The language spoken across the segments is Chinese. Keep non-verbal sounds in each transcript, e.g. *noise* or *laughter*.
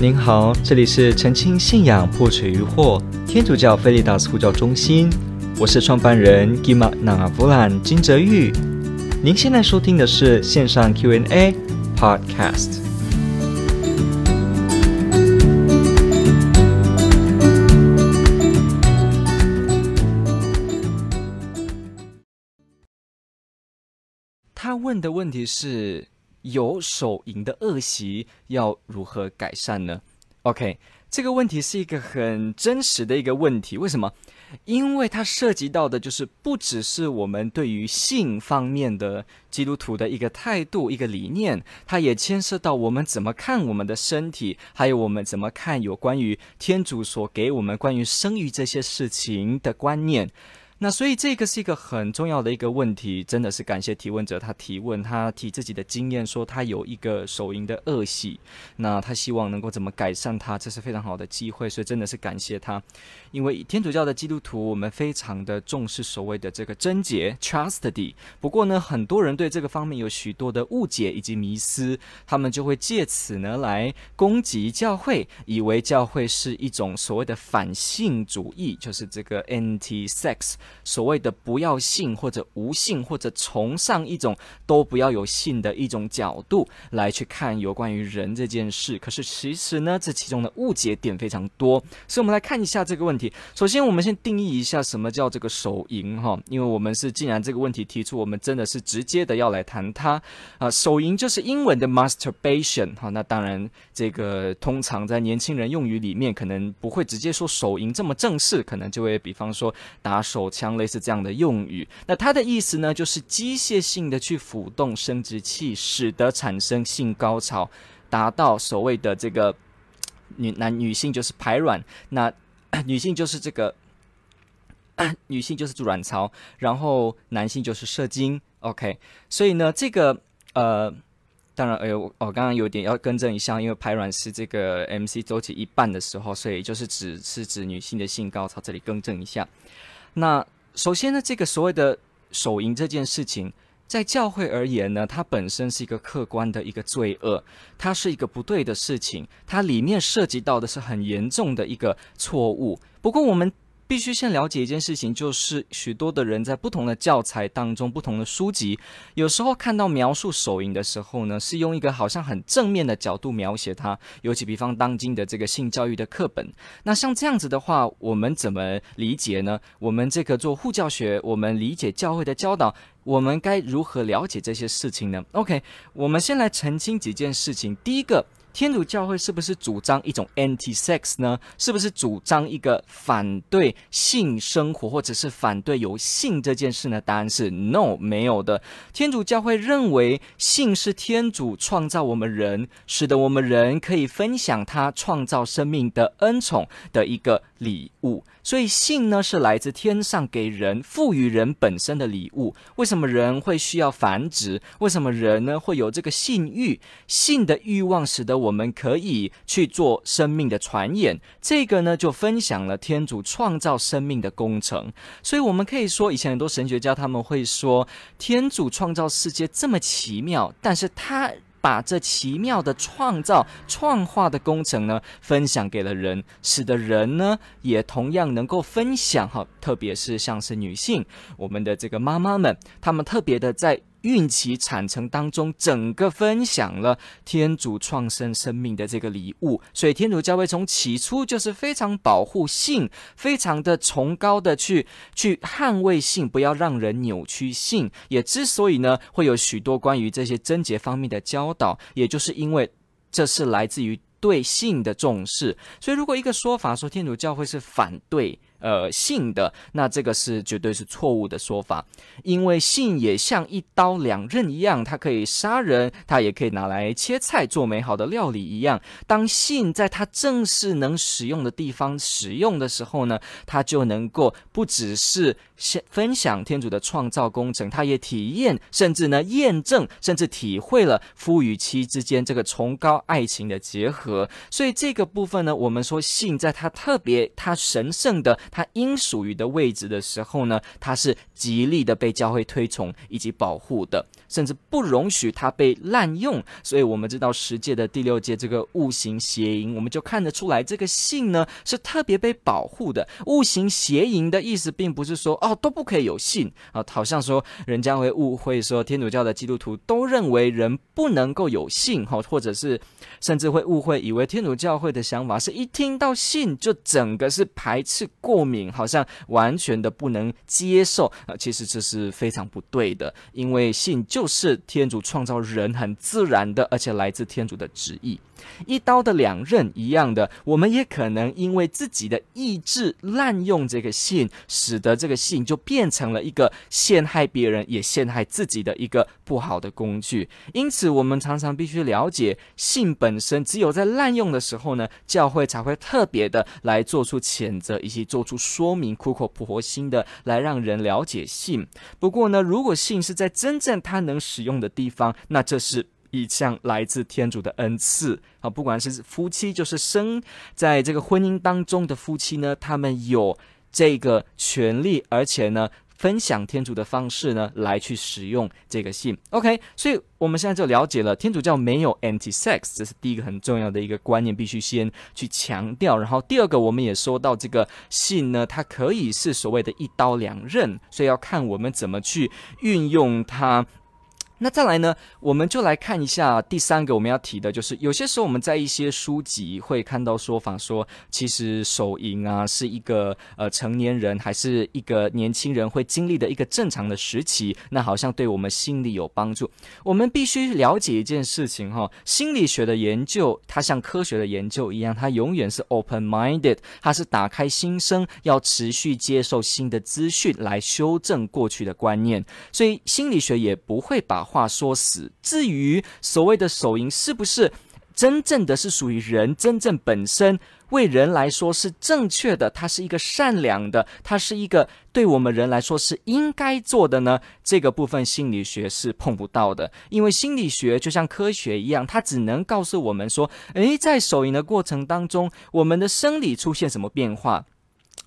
您好，这里是澄清信仰破除疑惑天主教菲利达斯呼叫中心，我是创办人 Gima Nangavulan 金泽玉。您现在收听的是线上 Q&A Podcast。他问的问题是。有手淫的恶习要如何改善呢？OK，这个问题是一个很真实的一个问题。为什么？因为它涉及到的就是不只是我们对于性方面的基督徒的一个态度、一个理念，它也牵涉到我们怎么看我们的身体，还有我们怎么看有关于天主所给我们关于生育这些事情的观念。那所以这个是一个很重要的一个问题，真的是感谢提问者他提问，他提自己的经验，说他有一个手淫的恶习，那他希望能够怎么改善他，这是非常好的机会，所以真的是感谢他，因为天主教的基督徒我们非常的重视所谓的这个贞洁 chastity，不过呢，很多人对这个方面有许多的误解以及迷思，他们就会借此呢来攻击教会，以为教会是一种所谓的反性主义，就是这个 anti-sex。所谓的不要性或者无性或者崇尚一种都不要有性的一种角度来去看有关于人这件事，可是其实呢，这其中的误解点非常多，所以我们来看一下这个问题。首先，我们先定义一下什么叫这个手淫哈，因为我们是既然这个问题提出，我们真的是直接的要来谈它啊。手淫就是英文的 masturbation 哈，那当然这个通常在年轻人用语里面可能不会直接说手淫这么正式，可能就会比方说打手。像类似这样的用语，那它的意思呢，就是机械性的去辅动生殖器，使得产生性高潮，达到所谓的这个 *tsk* 女男女性就是排卵，那 *clears throat* 女性就是这个 *clears throat* 女性就是卵巢，然后男性就是射精。OK，所以呢，这个呃，当然，哎呦，我刚刚有点要更正一下，因为排卵是这个 MC 周期一半的时候，所以就是指是指女性的性高潮，这里更正一下。那首先呢，这个所谓的手淫这件事情，在教会而言呢，它本身是一个客观的一个罪恶，它是一个不对的事情，它里面涉及到的是很严重的一个错误。不过我们。必须先了解一件事情，就是许多的人在不同的教材当中、不同的书籍，有时候看到描述手淫的时候呢，是用一个好像很正面的角度描写它。尤其比方当今的这个性教育的课本，那像这样子的话，我们怎么理解呢？我们这个做护教学，我们理解教会的教导，我们该如何了解这些事情呢？OK，我们先来澄清几件事情。第一个。天主教会是不是主张一种 anti-sex 呢？是不是主张一个反对性生活，或者是反对有性这件事呢？答案是 no，没有的。天主教会认为性是天主创造我们人，使得我们人可以分享他创造生命的恩宠的一个礼物。所以性呢，是来自天上给人赋予人本身的礼物。为什么人会需要繁殖？为什么人呢会有这个性欲？性的欲望使得我们可以去做生命的传演。这个呢就分享了天主创造生命的工程。所以我们可以说，以前很多神学家他们会说，天主创造世界这么奇妙，但是他。把这奇妙的创造、创化的工程呢，分享给了人，使得人呢也同样能够分享哈。特别是像是女性，我们的这个妈妈们，她们特别的在。孕期产程当中，整个分享了天主创生生命的这个礼物，所以天主教会从起初就是非常保护性，非常的崇高的去去捍卫性，不要让人扭曲性。也之所以呢，会有许多关于这些贞洁方面的教导，也就是因为这是来自于对性的重视。所以，如果一个说法说天主教会是反对。呃，性的，那这个是绝对是错误的说法，因为性也像一刀两刃一样，它可以杀人，它也可以拿来切菜做美好的料理一样。当性在它正是能使用的地方使用的时候呢，它就能够不只是分享天主的创造工程，它也体验，甚至呢验证，甚至体会了夫与妻之间这个崇高爱情的结合。所以这个部分呢，我们说性在它特别、它神圣的。他应属于的位置的时候呢，他是极力的被教会推崇以及保护的，甚至不容许他被滥用。所以，我们知道十诫的第六诫这个物行邪淫，我们就看得出来，这个性呢是特别被保护的。物行邪淫的意思，并不是说哦都不可以有性啊，好像说人家会误会说天主教的基督徒都认为人不能够有性哈，或者是甚至会误会以为天主教会的想法是一听到性就整个是排斥过敏，好像完全的不能接受啊。其实这是非常不对的，因为性就是天主创造人很自然的，而且来自天主的旨意。一刀的两刃一样的，我们也可能因为自己的意志滥用这个性，使得这个性就变成了一个陷害别人也陷害自己的一个不好的工具。因此，我们常常必须了解，性本身只有在滥用的时候呢，教会才会特别的来做出谴责以及做出说明，苦口婆心的来让人了解性。不过呢，如果性是在真正它能使用的地方，那这是。一项来自天主的恩赐啊，不管是夫妻，就是生在这个婚姻当中的夫妻呢，他们有这个权利，而且呢，分享天主的方式呢，来去使用这个性。OK，所以我们现在就了解了天主教没有 anti-sex，这是第一个很重要的一个观念，必须先去强调。然后第二个，我们也说到这个性呢，它可以是所谓的一刀两刃，所以要看我们怎么去运用它。那再来呢，我们就来看一下第三个我们要提的，就是有些时候我们在一些书籍会看到说法说，其实手淫啊是一个呃成年人还是一个年轻人会经历的一个正常的时期，那好像对我们心理有帮助。我们必须了解一件事情哈，心理学的研究它像科学的研究一样，它永远是 open-minded，它是打开心声，要持续接受新的资讯来修正过去的观念，所以心理学也不会把话说死。至于所谓的手淫是不是真正的是属于人，真正本身为人来说是正确的，它是一个善良的，它是一个对我们人来说是应该做的呢？这个部分心理学是碰不到的，因为心理学就像科学一样，它只能告诉我们说，诶，在手淫的过程当中，我们的生理出现什么变化。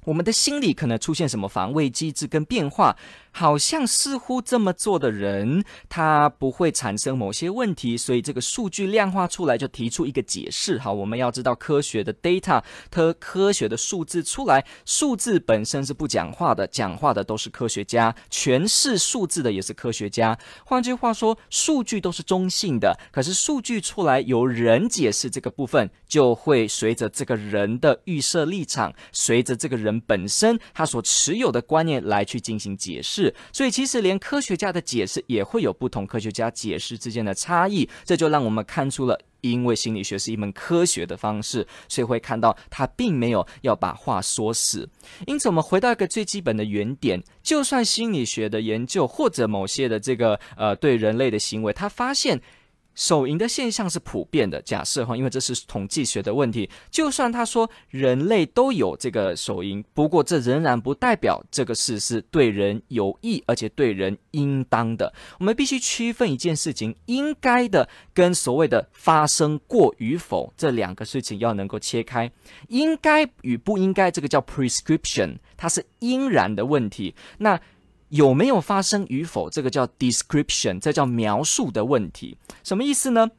我们的心理可能出现什么防卫机制跟变化？好像似乎这么做的人，他不会产生某些问题，所以这个数据量化出来就提出一个解释。好，我们要知道科学的 data，科科学的数字出来，数字本身是不讲话的，讲话的都是科学家，诠释数字的也是科学家。换句话说，数据都是中性的，可是数据出来由人解释这个部分，就会随着这个人的预设立场，随着这个人本身他所持有的观念来去进行解释。所以其实连科学家的解释也会有不同，科学家解释之间的差异，这就让我们看出了，因为心理学是一门科学的方式，所以会看到他并没有要把话说死。因此，我们回到一个最基本的原点，就算心理学的研究或者某些的这个呃对人类的行为，他发现。手淫的现象是普遍的，假设哈，因为这是统计学的问题。就算他说人类都有这个手淫，不过这仍然不代表这个事是对人有益，而且对人应当的。我们必须区分一件事情，应该的跟所谓的发生过与否这两个事情要能够切开。应该与不应该，这个叫 prescription，它是应然的问题。那有没有发生与否，这个叫 description，这叫描述的问题。什么意思呢？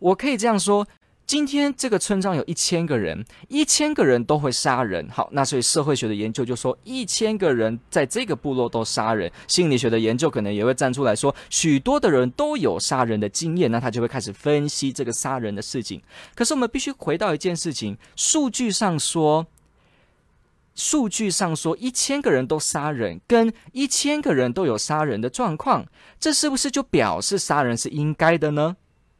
我可以这样说：今天这个村庄有一千个人，一千个人都会杀人。好，那所以社会学的研究就说，一千个人在这个部落都杀人。心理学的研究可能也会站出来说，许多的人都有杀人的经验，那他就会开始分析这个杀人的事情。可是我们必须回到一件事情，数据上说。数据上说，一千个人都杀人，跟一千个人都有杀人的状况，这是不是就表示杀人是应该的呢？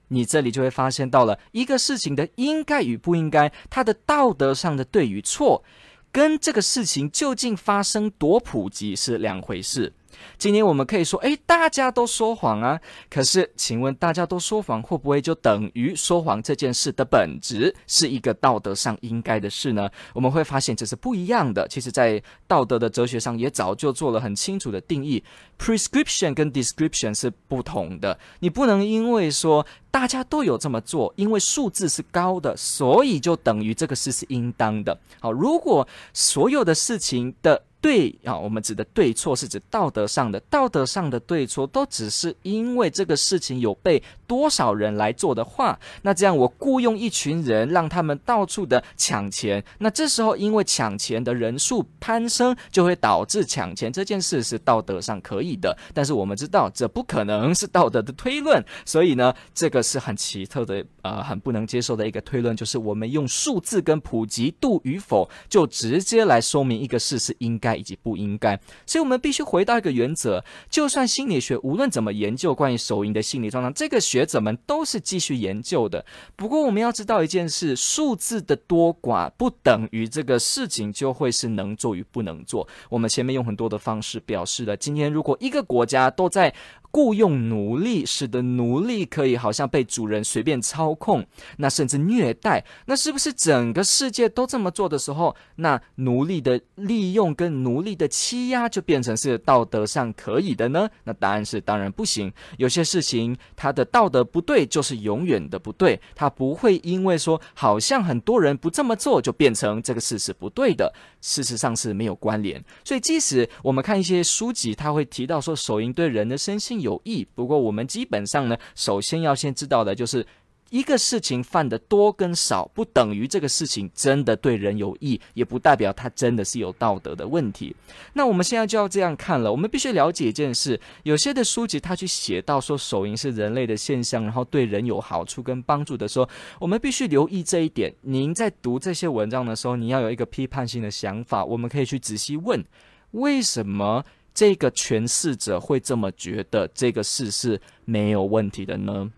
你这里就会发现到了一个事情的应该与不应该，它的道德上的对与错，跟这个事情究竟发生多普及是两回事。今天我们可以说，诶，大家都说谎啊。可是，请问大家都说谎，会不会就等于说谎这件事的本质是一个道德上应该的事呢？我们会发现这是不一样的。其实，在道德的哲学上也早就做了很清楚的定义，prescription 跟 description 是不同的。你不能因为说大家都有这么做，因为数字是高的，所以就等于这个事是应当的。好，如果所有的事情的对啊，我们指的对错是指道德上的，道德上的对错都只是因为这个事情有被多少人来做的话，那这样我雇佣一群人，让他们到处的抢钱，那这时候因为抢钱的人数攀升，就会导致抢钱这件事是道德上可以的，但是我们知道这不可能是道德的推论，所以呢，这个是很奇特的，呃，很不能接受的一个推论，就是我们用数字跟普及度与否，就直接来说明一个事是应该。以及不应该，所以我们必须回到一个原则：就算心理学无论怎么研究关于手淫的心理状态，这个学者们都是继续研究的。不过，我们要知道一件事：数字的多寡不等于这个事情就会是能做与不能做。我们前面用很多的方式表示了，今天如果一个国家都在雇佣奴隶，使得奴隶可以好像被主人随便操控，那甚至虐待，那是不是整个世界都这么做的时候，那奴隶的利用跟奴隶的欺压就变成是道德上可以的呢？那答案是当然不行。有些事情它的道德不对，就是永远的不对，它不会因为说好像很多人不这么做，就变成这个事是不对的。事实上是没有关联。所以即使我们看一些书籍，他会提到说手淫对人的身心有益，不过我们基本上呢，首先要先知道的就是，一个事情犯的多跟少，不等于这个事情真的对人有益，也不代表它真的是有道德的问题。那我们现在就要这样看了，我们必须了解一件事：有些的书籍他去写到说手淫是人类的现象，然后对人有好处跟帮助的时候，我们必须留意这一点。您在读这些文章的时候，你要有一个批判性的想法，我们可以去仔细问，为什么？这个诠释者会这么觉得这个事是没有问题的呢？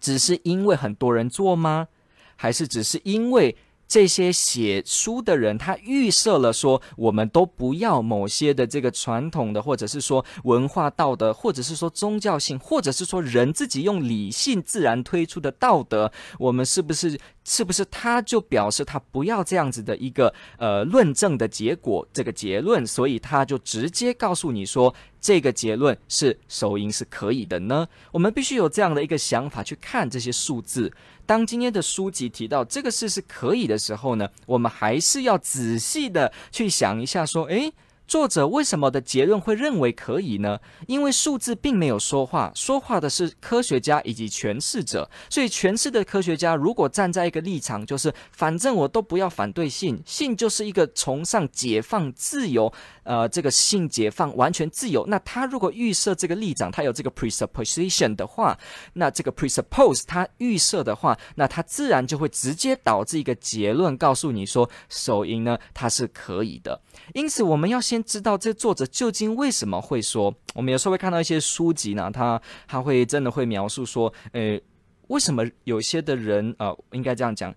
只是因为很多人做吗？还是只是因为这些写书的人他预设了说，我们都不要某些的这个传统的，或者是说文化道德，或者是说宗教性，或者是说人自己用理性自然推出的道德，我们是不是？是不是他就表示他不要这样子的一个呃论证的结果，这个结论，所以他就直接告诉你说这个结论是手淫是可以的呢？我们必须有这样的一个想法去看这些数字。当今天的书籍提到这个事是可以的时候呢，我们还是要仔细的去想一下，说，诶。作者为什么的结论会认为可以呢？因为数字并没有说话，说话的是科学家以及诠释者。所以诠释的科学家如果站在一个立场，就是反正我都不要反对性，性就是一个崇尚解放自由，呃，这个性解放完全自由。那他如果预设这个立场，他有这个 presupposition 的话，那这个 presuppose 他预设的话，那他自然就会直接导致一个结论，告诉你说手淫呢，它是可以的。因此，我们要先。知道这作者究竟为什么会说？我们有时候会看到一些书籍呢，他他会真的会描述说，诶，为什么有些的人啊、应该这样讲，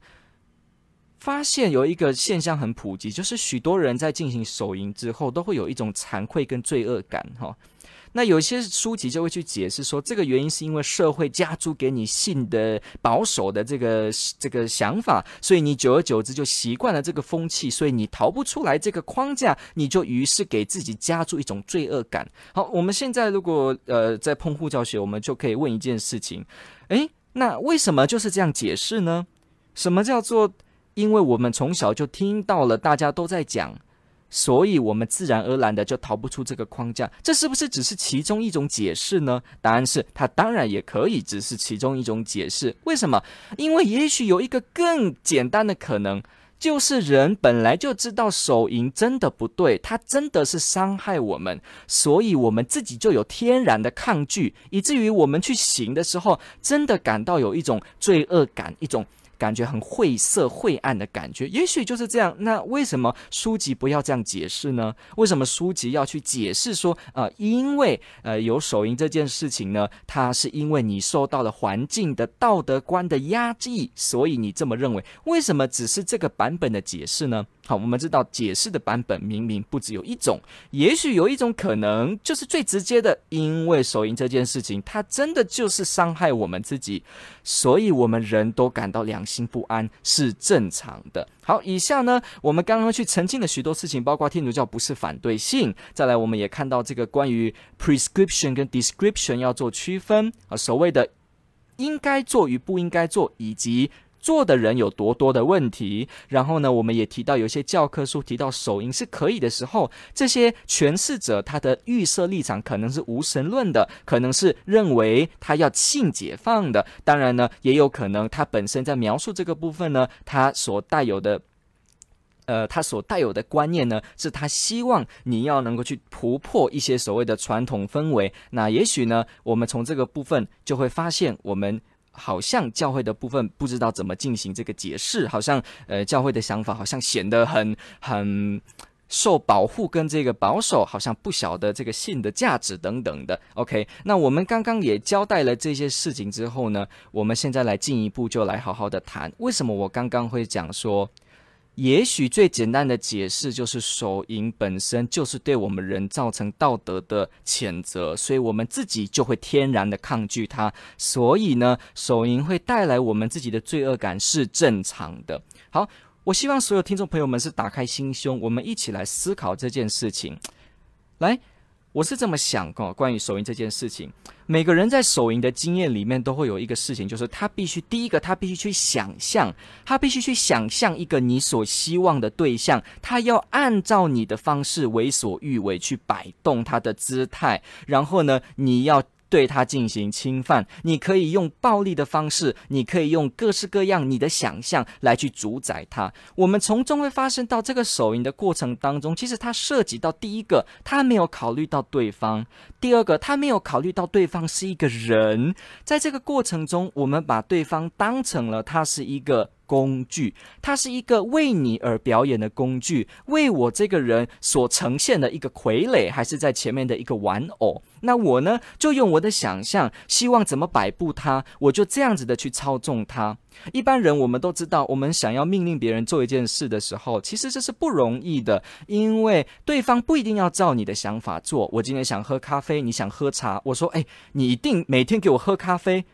发现有一个现象很普及，就是许多人在进行手淫之后，都会有一种惭愧跟罪恶感，哈。那有些书籍就会去解释说，这个原因是因为社会加诸给你性的保守的这个这个想法，所以你久而久之就习惯了这个风气，所以你逃不出来这个框架，你就于是给自己加注一种罪恶感。好，我们现在如果呃在碰护教学，我们就可以问一件事情，诶，那为什么就是这样解释呢？什么叫做因为我们从小就听到了大家都在讲？所以，我们自然而然的就逃不出这个框架，这是不是只是其中一种解释呢？答案是，它当然也可以只是其中一种解释。为什么？因为也许有一个更简单的可能，就是人本来就知道手淫真的不对，它真的是伤害我们，所以我们自己就有天然的抗拒，以至于我们去行的时候，真的感到有一种罪恶感，一种。感觉很晦涩、晦暗的感觉，也许就是这样。那为什么书籍不要这样解释呢？为什么书籍要去解释说，呃，因为呃有手淫这件事情呢，它是因为你受到了环境的道德观的压抑，所以你这么认为？为什么只是这个版本的解释呢？好，我们知道解释的版本明明不只有一种，也许有一种可能就是最直接的，因为手淫这件事情，它真的就是伤害我们自己，所以我们人都感到良心不安，是正常的。好，以下呢，我们刚刚去澄清了许多事情，包括天主教不是反对性，再来我们也看到这个关于 prescription 跟 description 要做区分啊，所谓的应该做与不应该做，以及。做的人有多多的问题，然后呢，我们也提到有些教科书提到手淫是可以的时候，这些诠释者他的预设立场可能是无神论的，可能是认为他要性解放的，当然呢，也有可能他本身在描述这个部分呢，他所带有的，呃，他所带有的观念呢，是他希望你要能够去突破一些所谓的传统氛围。那也许呢，我们从这个部分就会发现我们。好像教会的部分不知道怎么进行这个解释，好像呃教会的想法好像显得很很受保护跟这个保守，好像不晓得这个信的价值等等的。OK，那我们刚刚也交代了这些事情之后呢，我们现在来进一步就来好好的谈，为什么我刚刚会讲说。也许最简单的解释就是手淫本身就是对我们人造成道德的谴责，所以我们自己就会天然的抗拒它。所以呢，手淫会带来我们自己的罪恶感是正常的。好，我希望所有听众朋友们是打开心胸，我们一起来思考这件事情。来。我是这么想的，关于手淫这件事情，每个人在手淫的经验里面都会有一个事情，就是他必须第一个，他必须去想象，他必须去想象一个你所希望的对象，他要按照你的方式为所欲为去摆动他的姿态，然后呢，你要。对他进行侵犯，你可以用暴力的方式，你可以用各式各样你的想象来去主宰他。我们从中会发现到这个手淫的过程当中，其实他涉及到第一个，他没有考虑到对方；第二个，他没有考虑到对方是一个人。在这个过程中，我们把对方当成了他是一个。工具，它是一个为你而表演的工具，为我这个人所呈现的一个傀儡，还是在前面的一个玩偶？那我呢，就用我的想象，希望怎么摆布它，我就这样子的去操纵它。一般人我们都知道，我们想要命令别人做一件事的时候，其实这是不容易的，因为对方不一定要照你的想法做。我今天想喝咖啡，你想喝茶，我说，哎，你一定每天给我喝咖啡。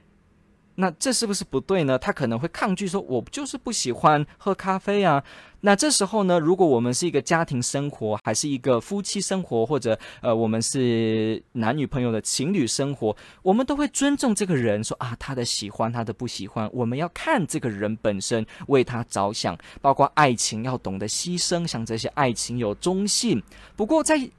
那这是不是不对呢？他可能会抗拒说：“我就是不喜欢喝咖啡啊。”那这时候呢，如果我们是一个家庭生活，还是一个夫妻生活，或者呃，我们是男女朋友的情侣生活，我们都会尊重这个人，说啊，他的喜欢，他的不喜欢，我们要看这个人本身，为他着想，包括爱情要懂得牺牲，像这些爱情有中性。不过在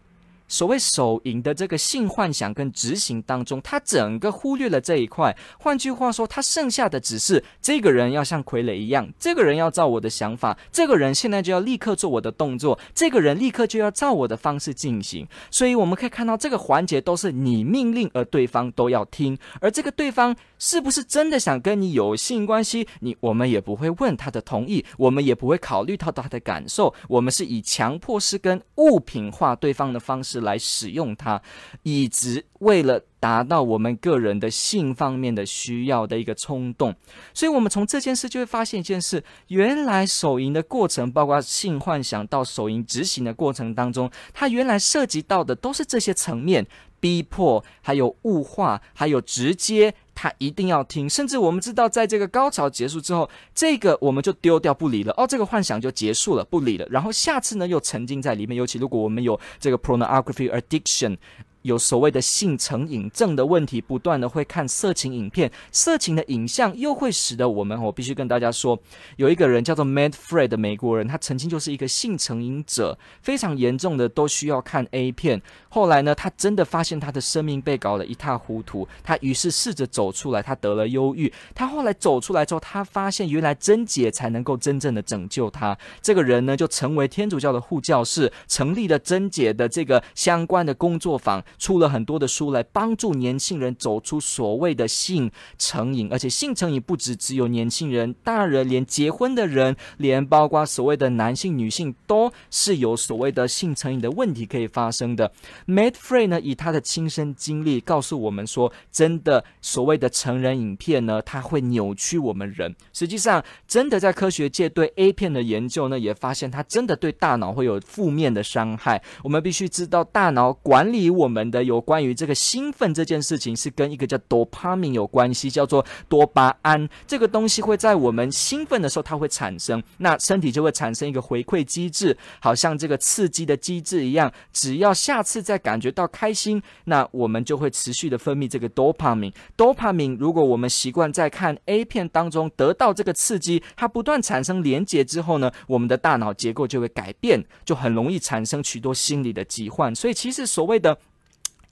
所谓手淫的这个性幻想跟执行当中，他整个忽略了这一块。换句话说，他剩下的只是这个人要像傀儡一样，这个人要照我的想法，这个人现在就要立刻做我的动作，这个人立刻就要照我的方式进行。所以我们可以看到，这个环节都是你命令，而对方都要听。而这个对方是不是真的想跟你有性关系，你我们也不会问他的同意，我们也不会考虑到他的感受。我们是以强迫式跟物品化对方的方式。来使用它，以及为了达到我们个人的性方面的需要的一个冲动，所以，我们从这件事就会发现一件事：原来手淫的过程，包括性幻想到手淫执行的过程当中，它原来涉及到的都是这些层面，逼迫，还有物化，还有直接。他一定要听，甚至我们知道，在这个高潮结束之后，这个我们就丢掉不理了。哦，这个幻想就结束了，不理了。然后下次呢，又沉浸在里面。尤其如果我们有这个 pornography addiction。有所谓的性成瘾症的问题，不断的会看色情影片，色情的影像又会使得我们，我必须跟大家说，有一个人叫做 Matt Fred 的美国人，他曾经就是一个性成瘾者，非常严重的都需要看 A 片。后来呢，他真的发现他的生命被搞得一塌糊涂，他于是试着走出来，他得了忧郁。他后来走出来之后，他发现原来贞洁才能够真正的拯救他。这个人呢，就成为天主教的护教士，成立了贞洁的这个相关的工作坊。出了很多的书来帮助年轻人走出所谓的性成瘾，而且性成瘾不止只有年轻人，大人连结婚的人，连包括所谓的男性、女性都是有所谓的性成瘾的问题可以发生的。Matt Frey 呢，以他的亲身经历告诉我们说，真的所谓的成人影片呢，它会扭曲我们人。实际上，真的在科学界对 A 片的研究呢，也发现它真的对大脑会有负面的伤害。我们必须知道，大脑管理我们的有关于这个兴奋这件事情，是跟一个叫多巴胺有关系，叫做多巴胺。这个东西会在我们兴奋的时候，它会产生，那身体就会产生一个回馈机制，好像这个刺激的机制一样。只要下次再感觉到开心，那我们就会持续的分泌这个多巴胺。多巴胺，如果我们习惯在看 A 片当中得到这个刺激，它不断产生连接之后呢，我们的大脑结构就会改变，就很容易产生许多心理的疾患。所以，其实所谓的。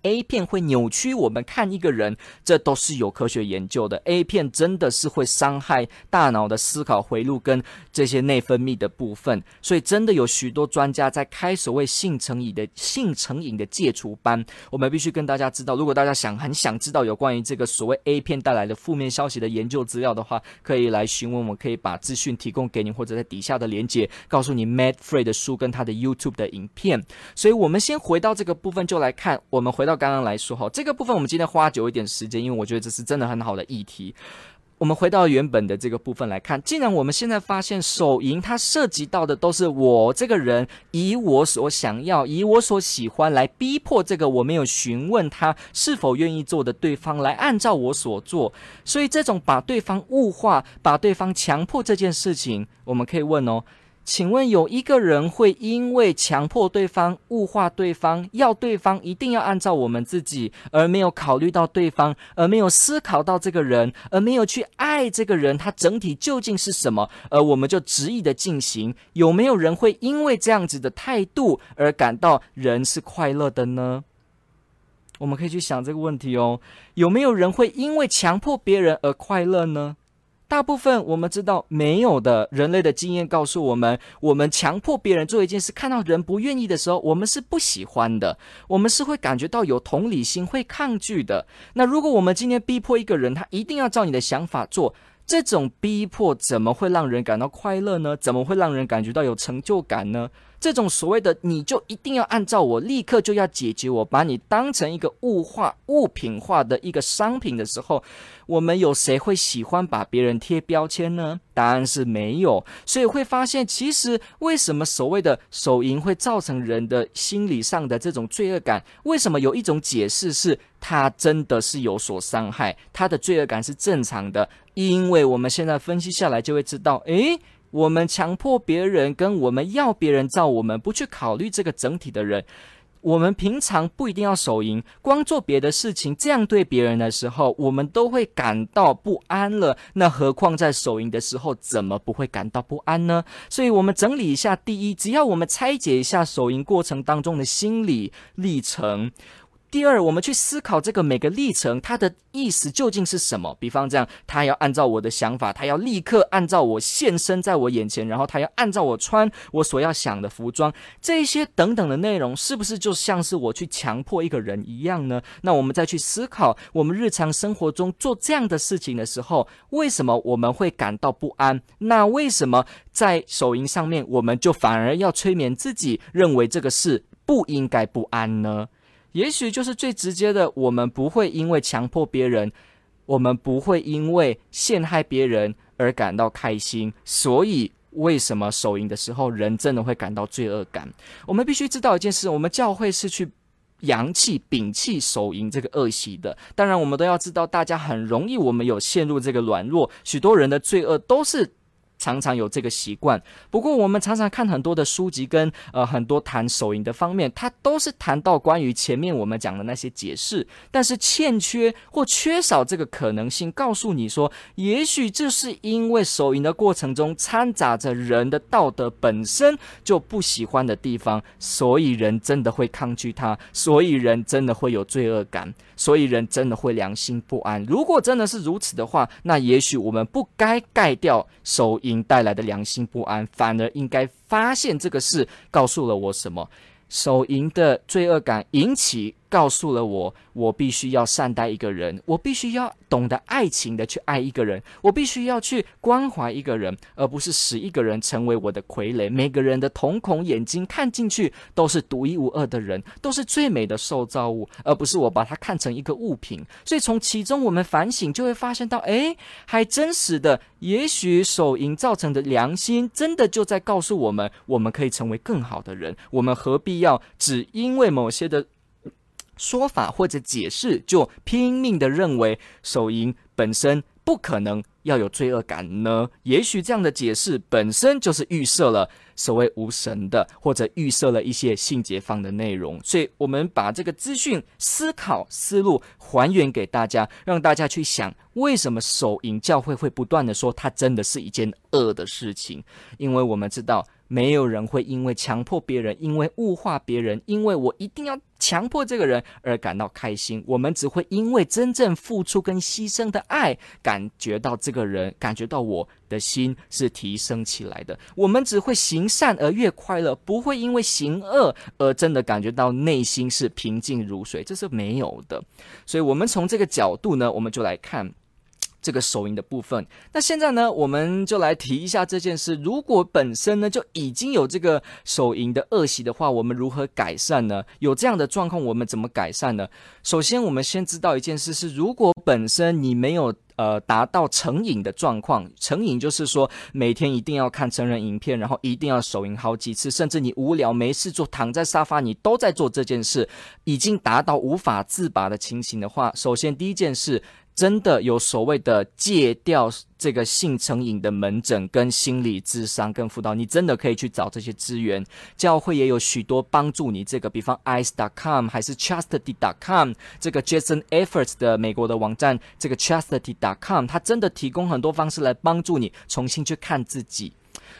A 片会扭曲我们看一个人，这都是有科学研究的。A 片真的是会伤害大脑的思考回路跟这些内分泌的部分，所以真的有许多专家在开所谓性成瘾的性成瘾的戒除班。我们必须跟大家知道，如果大家想很想知道有关于这个所谓 A 片带来的负面消息的研究资料的话，可以来询问我，可以把资讯提供给你，或者在底下的连接告诉你 Matt Free 的书跟他的 YouTube 的影片。所以我们先回到这个部分，就来看我们回到。刚刚来说哈，这个部分我们今天花久一点时间，因为我觉得这是真的很好的议题。我们回到原本的这个部分来看，既然我们现在发现手淫它涉及到的都是我这个人以我所想要、以我所喜欢来逼迫这个我没有询问他是否愿意做的对方来按照我所做，所以这种把对方物化、把对方强迫这件事情，我们可以问哦。请问有一个人会因为强迫对方、物化对方，要对方一定要按照我们自己，而没有考虑到对方，而没有思考到这个人，而没有去爱这个人，他整体究竟是什么？而我们就执意的进行，有没有人会因为这样子的态度而感到人是快乐的呢？我们可以去想这个问题哦，有没有人会因为强迫别人而快乐呢？大部分我们知道没有的，人类的经验告诉我们，我们强迫别人做一件事，看到人不愿意的时候，我们是不喜欢的，我们是会感觉到有同理心，会抗拒的。那如果我们今天逼迫一个人，他一定要照你的想法做，这种逼迫怎么会让人感到快乐呢？怎么会让人感觉到有成就感呢？这种所谓的你就一定要按照我，立刻就要解决我，把你当成一个物化、物品化的一个商品的时候，我们有谁会喜欢把别人贴标签呢？答案是没有。所以会发现，其实为什么所谓的手淫会造成人的心理上的这种罪恶感？为什么有一种解释是它真的是有所伤害，它的罪恶感是正常的？因为我们现在分析下来就会知道，诶。我们强迫别人，跟我们要别人照我们，不去考虑这个整体的人。我们平常不一定要手淫，光做别的事情，这样对别人的时候，我们都会感到不安了。那何况在手淫的时候，怎么不会感到不安呢？所以，我们整理一下：第一，只要我们拆解一下手淫过程当中的心理历程。第二，我们去思考这个每个历程，它的意思究竟是什么？比方这样，他要按照我的想法，他要立刻按照我现身在我眼前，然后他要按照我穿我所要想的服装，这些等等的内容，是不是就像是我去强迫一个人一样呢？那我们再去思考，我们日常生活中做这样的事情的时候，为什么我们会感到不安？那为什么在手淫上面，我们就反而要催眠自己，认为这个事不应该不安呢？也许就是最直接的，我们不会因为强迫别人，我们不会因为陷害别人而感到开心。所以，为什么手淫的时候人真的会感到罪恶感？我们必须知道一件事：我们教会是去扬弃、摒弃手淫这个恶习的。当然，我们都要知道，大家很容易，我们有陷入这个软弱，许多人的罪恶都是。常常有这个习惯，不过我们常常看很多的书籍跟呃很多谈手淫的方面，它都是谈到关于前面我们讲的那些解释，但是欠缺或缺少这个可能性，告诉你说，也许这是因为手淫的过程中掺杂着人的道德本身就不喜欢的地方，所以人真的会抗拒它，所以人真的会有罪恶感，所以人真的会良心不安。如果真的是如此的话，那也许我们不该盖掉手淫带来的良心不安，反而应该发现这个事告诉了我什么？手淫的罪恶感引起。告诉了我，我必须要善待一个人，我必须要懂得爱情的去爱一个人，我必须要去关怀一个人，而不是使一个人成为我的傀儡。每个人的瞳孔眼睛看进去都是独一无二的人，都是最美的受造物，而不是我把它看成一个物品。所以从其中我们反省，就会发现到，哎，还真实的，也许手淫造成的良心，真的就在告诉我们，我们可以成为更好的人。我们何必要只因为某些的说法或者解释，就拼命的认为手淫本身不可能要有罪恶感呢？也许这样的解释本身就是预设了所谓无神的，或者预设了一些性解放的内容。所以，我们把这个资讯思考思路还原给大家，让大家去想，为什么手淫教会会不断的说它真的是一件恶的事情？因为我们知道。没有人会因为强迫别人，因为物化别人，因为我一定要强迫这个人而感到开心。我们只会因为真正付出跟牺牲的爱，感觉到这个人，感觉到我的心是提升起来的。我们只会行善而越快乐，不会因为行恶而真的感觉到内心是平静如水，这是没有的。所以，我们从这个角度呢，我们就来看。这个手淫的部分，那现在呢，我们就来提一下这件事。如果本身呢就已经有这个手淫的恶习的话，我们如何改善呢？有这样的状况，我们怎么改善呢？首先，我们先知道一件事是：如果本身你没有呃达到成瘾的状况，成瘾就是说每天一定要看成人影片，然后一定要手淫好几次，甚至你无聊没事做，躺在沙发你都在做这件事，已经达到无法自拔的情形的话，首先第一件事。真的有所谓的戒掉这个性成瘾的门诊跟心理咨商跟辅导，你真的可以去找这些资源。教会也有许多帮助你这个，比方 ICE dot com 还是 chastity dot com 这个 Jason Efforts 的美国的网站，这个 chastity dot com，它真的提供很多方式来帮助你重新去看自己。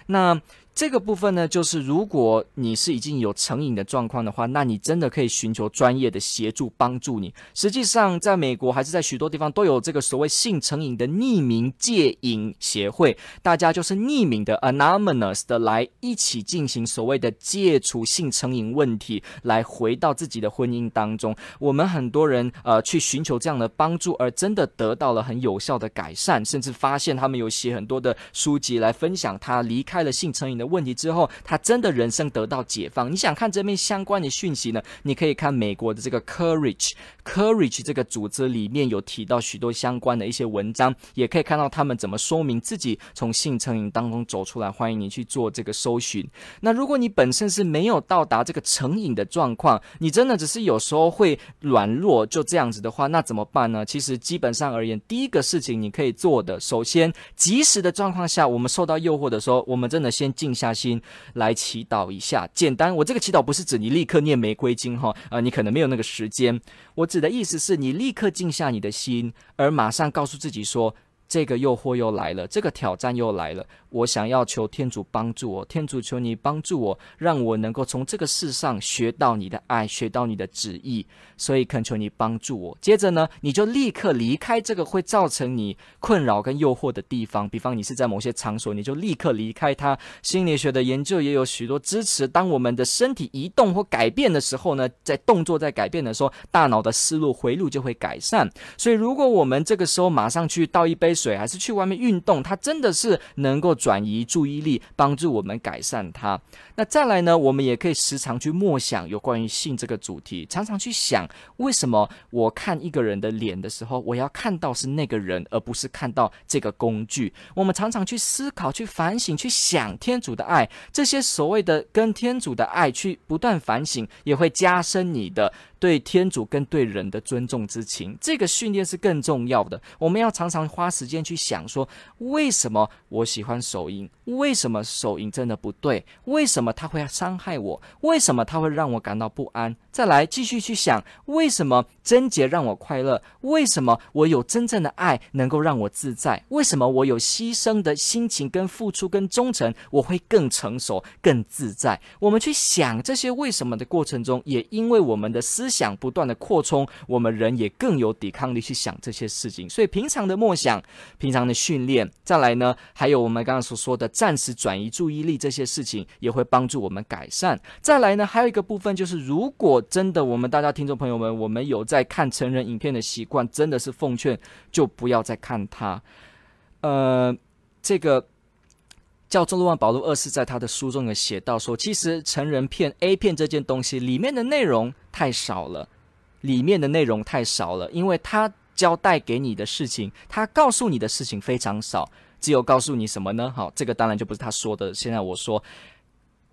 那。这个部分呢，就是如果你是已经有成瘾的状况的话，那你真的可以寻求专业的协助帮助你。实际上，在美国还是在许多地方都有这个所谓性成瘾的匿名戒瘾协会，大家就是匿名的 （anonymous） 的来一起进行所谓的戒除性成瘾问题，来回到自己的婚姻当中。我们很多人呃去寻求这样的帮助，而真的得到了很有效的改善，甚至发现他们有写很多的书籍来分享他离开了性成瘾的问题之后，他真的人生得到解放。你想看这边相关的讯息呢？你可以看美国的这个 Courage Courage 这个组织里面有提到许多相关的一些文章，也可以看到他们怎么说明自己从性成瘾当中走出来。欢迎你去做这个搜寻。那如果你本身是没有到达这个成瘾的状况，你真的只是有时候会软弱，就这样子的话，那怎么办呢？其实基本上而言，第一个事情你可以做的，首先及时的状况下，我们受到诱惑的时候，我们真的先进静下心来祈祷一下，简单。我这个祈祷不是指你立刻念玫瑰经哈，啊，你可能没有那个时间。我指的意思是你立刻静下你的心，而马上告诉自己说，这个诱惑又来了，这个挑战又来了。我想要求天主帮助我，天主求你帮助我，让我能够从这个世上学到你的爱，学到你的旨意。所以恳求你帮助我。接着呢，你就立刻离开这个会造成你困扰跟诱惑的地方。比方你是在某些场所，你就立刻离开它。心理学的研究也有许多支持。当我们的身体移动或改变的时候呢，在动作在改变的时候，大脑的思路回路就会改善。所以如果我们这个时候马上去倒一杯水，还是去外面运动，它真的是能够转移注意力，帮助我们改善它。那再来呢，我们也可以时常去默想有关于性这个主题，常常去想，为什么我看一个人的脸的时候，我要看到是那个人，而不是看到这个工具？我们常常去思考、去反省、去想天主的爱，这些所谓的跟天主的爱去不断反省，也会加深你的。对天主跟对人的尊重之情，这个训练是更重要的。我们要常常花时间去想说，为什么我喜欢手淫？为什么手淫真的不对？为什么他会伤害我？为什么他会让我感到不安？再来继续去想，为什么贞洁让我快乐？为什么我有真正的爱能够让我自在？为什么我有牺牲的心情跟付出跟忠诚，我会更成熟、更自在？我们去想这些为什么的过程中，也因为我们的思想。不断的扩充，我们人也更有抵抗力去想这些事情。所以平常的默想，平常的训练，再来呢，还有我们刚刚所说的暂时转移注意力这些事情，也会帮助我们改善。再来呢，还有一个部分就是，如果真的我们大家听众朋友们，我们有在看成人影片的习惯，真的是奉劝就不要再看它。呃，这个教宗若望保禄二世在他的书中有写到说，其实成人片 A 片这件东西里面的内容太少了，里面的内容太少了，因为他交代给你的事情，他告诉你的事情非常少，只有告诉你什么呢？好，这个当然就不是他说的。现在我说。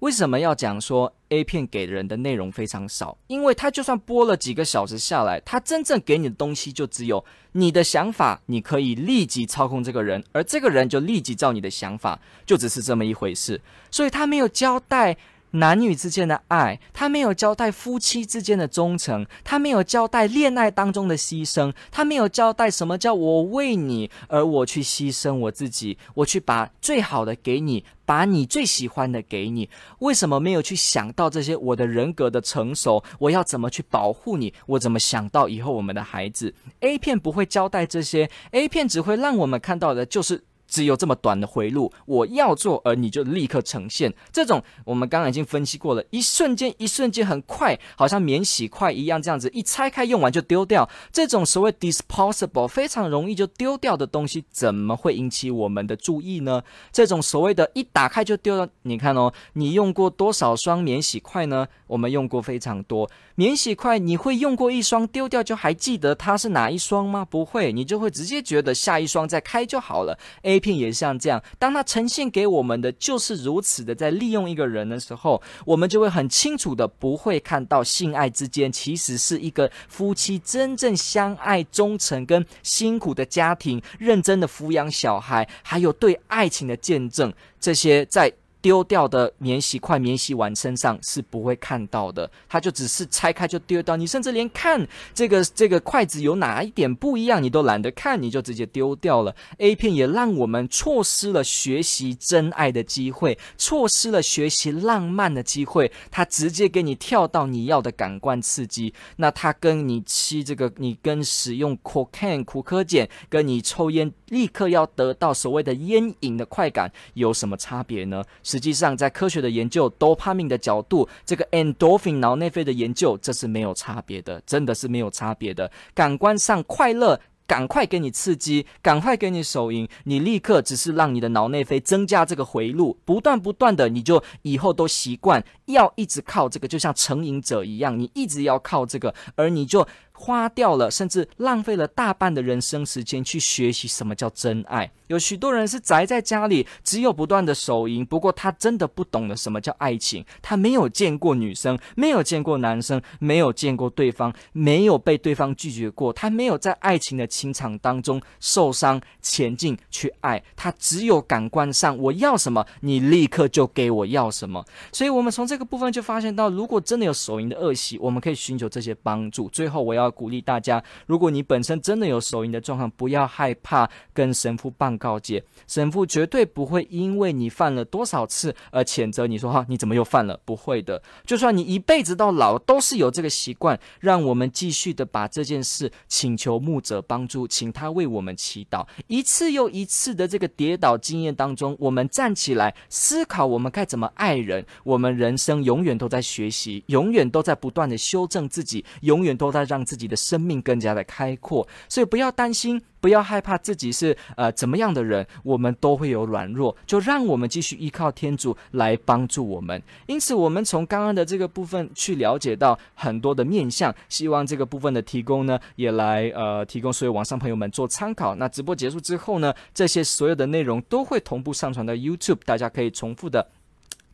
为什么要讲说 A 片给人的内容非常少？因为他就算播了几个小时下来，他真正给你的东西就只有你的想法，你可以立即操控这个人，而这个人就立即照你的想法，就只是这么一回事。所以他没有交代。男女之间的爱，他没有交代夫妻之间的忠诚，他没有交代恋爱当中的牺牲，他没有交代什么叫我为你而我去牺牲我自己，我去把最好的给你，把你最喜欢的给你。为什么没有去想到这些？我的人格的成熟，我要怎么去保护你？我怎么想到以后我们的孩子？A 片不会交代这些，A 片只会让我们看到的就是。只有这么短的回路，我要做，而你就立刻呈现。这种我们刚刚已经分析过了，一瞬间，一瞬间很快，好像免洗筷一样，这样子一拆开用完就丢掉。这种所谓 disposable 非常容易就丢掉的东西，怎么会引起我们的注意呢？这种所谓的一打开就丢掉，你看哦，你用过多少双免洗筷呢？我们用过非常多免洗筷，你会用过一双丢掉就还记得它是哪一双吗？不会，你就会直接觉得下一双再开就好了。A 片也像这样，当它呈现给我们的就是如此的，在利用一个人的时候，我们就会很清楚的不会看到性爱之间其实是一个夫妻真正相爱、忠诚跟辛苦的家庭，认真的抚养小孩，还有对爱情的见证，这些在。丢掉的免洗筷、免洗碗身上是不会看到的，它就只是拆开就丢掉。你甚至连看这个这个筷子有哪一点不一样，你都懒得看，你就直接丢掉了。A 片也让我们错失了学习真爱的机会，错失了学习浪漫的机会。它直接给你跳到你要的感官刺激，那它跟你吸这个，你跟使用 cocaine 苦柯碱，跟你抽烟立刻要得到所谓的烟瘾的快感有什么差别呢？实际上，在科学的研究，多巴胺的角度，这个 endorphin 脑内啡的研究，这是没有差别的，真的是没有差别的。感官上快乐，赶快给你刺激，赶快给你手淫，你立刻只是让你的脑内啡增加这个回路，不断不断的，你就以后都习惯要一直靠这个，就像成瘾者一样，你一直要靠这个，而你就。花掉了，甚至浪费了大半的人生时间去学习什么叫真爱。有许多人是宅在家里，只有不断的手淫。不过他真的不懂得什么叫爱情，他没有见过女生，没有见过男生，没有见过对方，没有被对方拒绝过。他没有在爱情的情场当中受伤、前进去爱。他只有感官上，我要什么，你立刻就给我要什么。所以，我们从这个部分就发现到，如果真的有手淫的恶习，我们可以寻求这些帮助。最后，我要。鼓励大家，如果你本身真的有手淫的状况，不要害怕跟神父办告解，神父绝对不会因为你犯了多少次而谴责你说哈，你怎么又犯了？不会的，就算你一辈子到老都是有这个习惯，让我们继续的把这件事请求牧者帮助，请他为我们祈祷。一次又一次的这个跌倒经验当中，我们站起来思考，我们该怎么爱人。我们人生永远都在学习，永远都在不断的修正自己，永远都在让自己。你的生命更加的开阔，所以不要担心，不要害怕自己是呃怎么样的人，我们都会有软弱，就让我们继续依靠天主来帮助我们。因此，我们从刚刚的这个部分去了解到很多的面向，希望这个部分的提供呢，也来呃提供所有网上朋友们做参考。那直播结束之后呢，这些所有的内容都会同步上传到 YouTube，大家可以重复的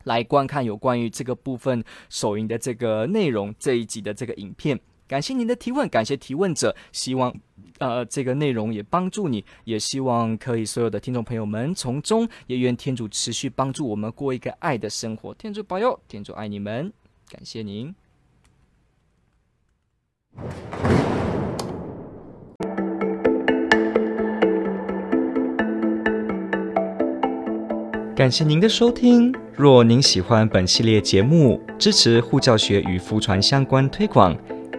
来观看有关于这个部分手淫的这个内容这一集的这个影片。感谢您的提问，感谢提问者，希望，呃，这个内容也帮助你，也希望可以所有的听众朋友们从中，也愿天主持续帮助我们过一个爱的生活，天主保佑，天主爱你们，感谢您。感谢您的收听，若您喜欢本系列节目，支持护教学与福传相关推广。